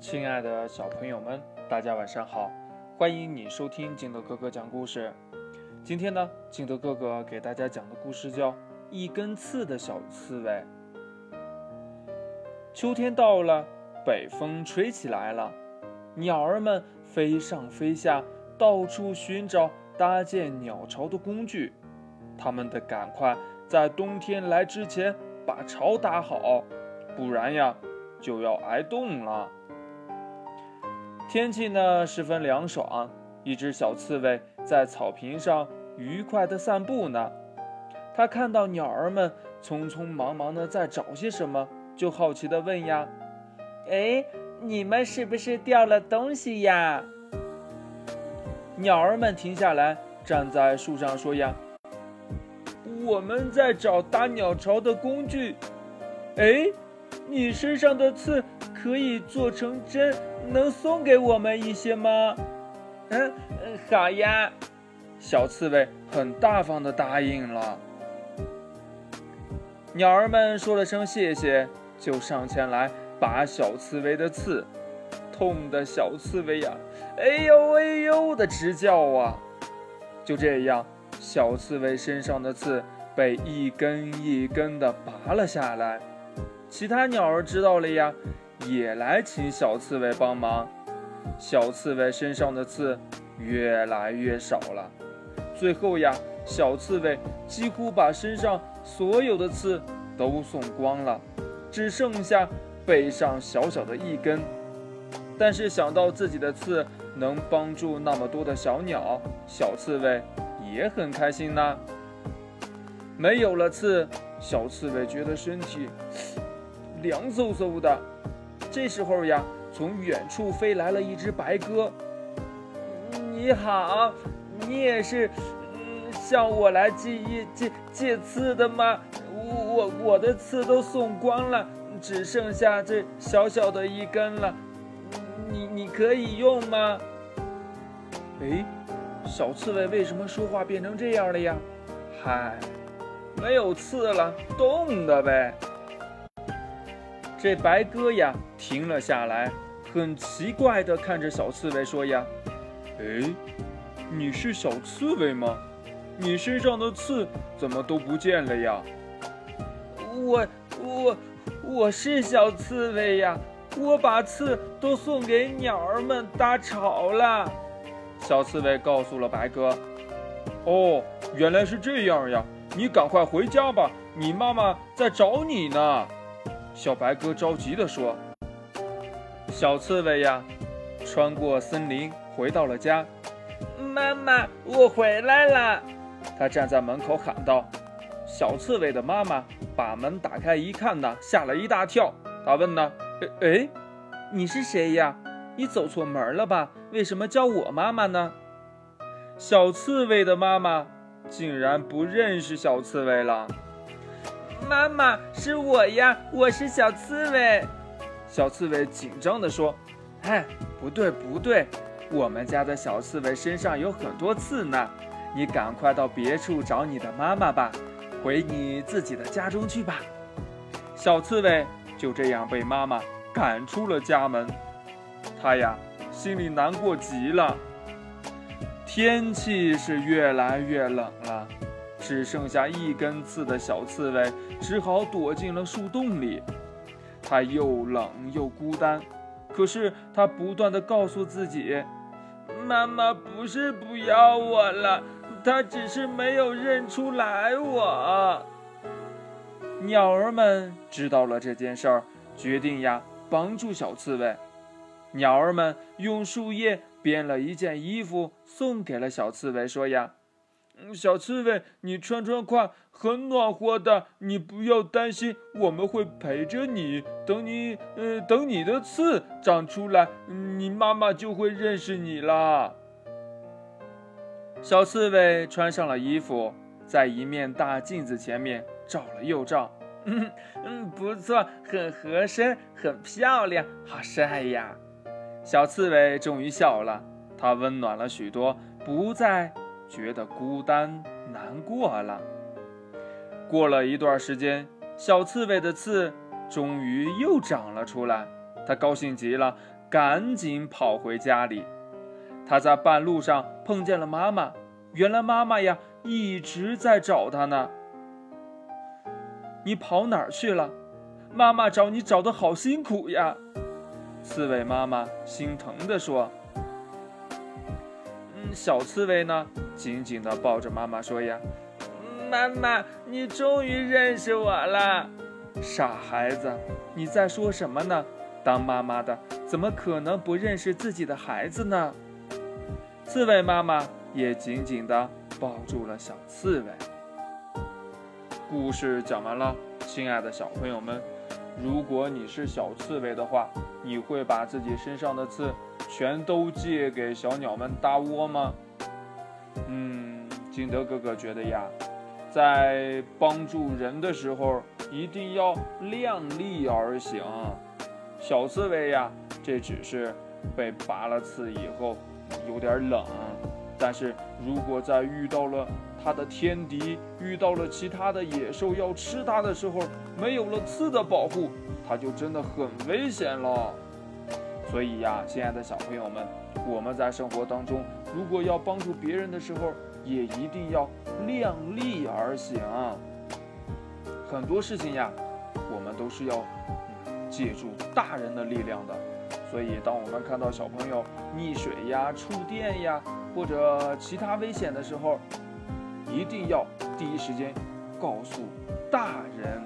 亲爱的小朋友们，大家晚上好！欢迎你收听金德哥哥讲故事。今天呢，金德哥哥给大家讲的故事叫《一根刺的小刺猬》。秋天到了，北风吹起来了，鸟儿们飞上飞下，到处寻找搭建鸟巢的工具。它们得赶快在冬天来之前把巢搭好，不然呀，就要挨冻了。天气呢十分凉爽，一只小刺猬在草坪上愉快地散步呢。它看到鸟儿们匆匆忙忙地在找些什么，就好奇地问呀：“哎，你们是不是掉了东西呀？”鸟儿们停下来，站在树上说：“呀，我们在找搭鸟巢的工具。哎，你身上的刺可以做成针。”能送给我们一些吗？嗯，好呀。小刺猬很大方的答应了。鸟儿们说了声谢谢，就上前来拔小刺猬的刺。痛的小刺猬呀，哎呦哎呦的直叫啊！就这样，小刺猬身上的刺被一根一根的拔了下来。其他鸟儿知道了呀。也来请小刺猬帮忙，小刺猬身上的刺越来越少了，最后呀，小刺猬几乎把身上所有的刺都送光了，只剩下背上小小的一根。但是想到自己的刺能帮助那么多的小鸟，小刺猬也很开心呐。没有了刺，小刺猬觉得身体凉飕飕的。这时候呀，从远处飞来了一只白鸽。你好，你也是嗯向我来借一借借刺的吗？我我我的刺都送光了，只剩下这小小的一根了。你你可以用吗？哎，小刺猬为什么说话变成这样了呀？嗨，没有刺了，冻的呗。这白鸽呀停了下来，很奇怪地看着小刺猬说：“呀，哎，你是小刺猬吗？你身上的刺怎么都不见了呀？”“我我我是小刺猬呀，我把刺都送给鸟儿们搭巢了。”小刺猬告诉了白鸽。“哦，原来是这样呀，你赶快回家吧，你妈妈在找你呢。”小白鸽着急地说：“小刺猬呀，穿过森林回到了家。妈妈，我回来了。”它站在门口喊道。小刺猬的妈妈把门打开一看呢，吓了一大跳。她问呢：“哎哎，你是谁呀？你走错门了吧？为什么叫我妈妈呢？”小刺猬的妈妈竟然不认识小刺猬了。妈妈是我呀，我是小刺猬。小刺猬紧张地说：“哎，不对不对，我们家的小刺猬身上有很多刺呢。你赶快到别处找你的妈妈吧，回你自己的家中去吧。”小刺猬就这样被妈妈赶出了家门，它呀心里难过极了。天气是越来越冷了。只剩下一根刺的小刺猬只好躲进了树洞里。它又冷又孤单，可是它不断地告诉自己：“妈妈不是不要我了，她只是没有认出来我。”鸟儿们知道了这件事儿，决定呀帮助小刺猬。鸟儿们用树叶编了一件衣服送给了小刺猬，说呀。小刺猬，你穿穿快，很暖和的。你不要担心，我们会陪着你。等你，呃，等你的刺长出来，你妈妈就会认识你啦。小刺猬穿上了衣服，在一面大镜子前面照了又照。嗯嗯，不错，很合身，很漂亮，好帅呀！小刺猬终于笑了，它温暖了许多，不再。觉得孤单难过了。过了一段时间，小刺猬的刺终于又长了出来，它高兴极了，赶紧跑回家里。他在半路上碰见了妈妈，原来妈妈呀一直在找他呢。你跑哪儿去了？妈妈找你找的好辛苦呀！刺猬妈妈心疼地说。小刺猬呢，紧紧地抱着妈妈说呀：“妈妈，你终于认识我了。”傻孩子，你在说什么呢？当妈妈的怎么可能不认识自己的孩子呢？刺猬妈妈也紧紧地抱住了小刺猬。故事讲完了，亲爱的小朋友们，如果你是小刺猬的话，你会把自己身上的刺全都借给小鸟们搭窝吗？嗯，金德哥哥觉得呀，在帮助人的时候一定要量力而行。小刺猬呀，这只是被拔了刺以后有点冷，但是如果在遇到了它的天敌遇到了其他的野兽要吃它的时候，没有了刺的保护，它就真的很危险了。所以呀，亲爱的小朋友们，我们在生活当中，如果要帮助别人的时候，也一定要量力而行。很多事情呀，我们都是要借助大人的力量的。所以，当我们看到小朋友溺水呀、触电呀，或者其他危险的时候，一定要第一时间告诉大人。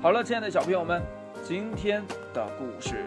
好了，亲爱的小朋友们，今天的故事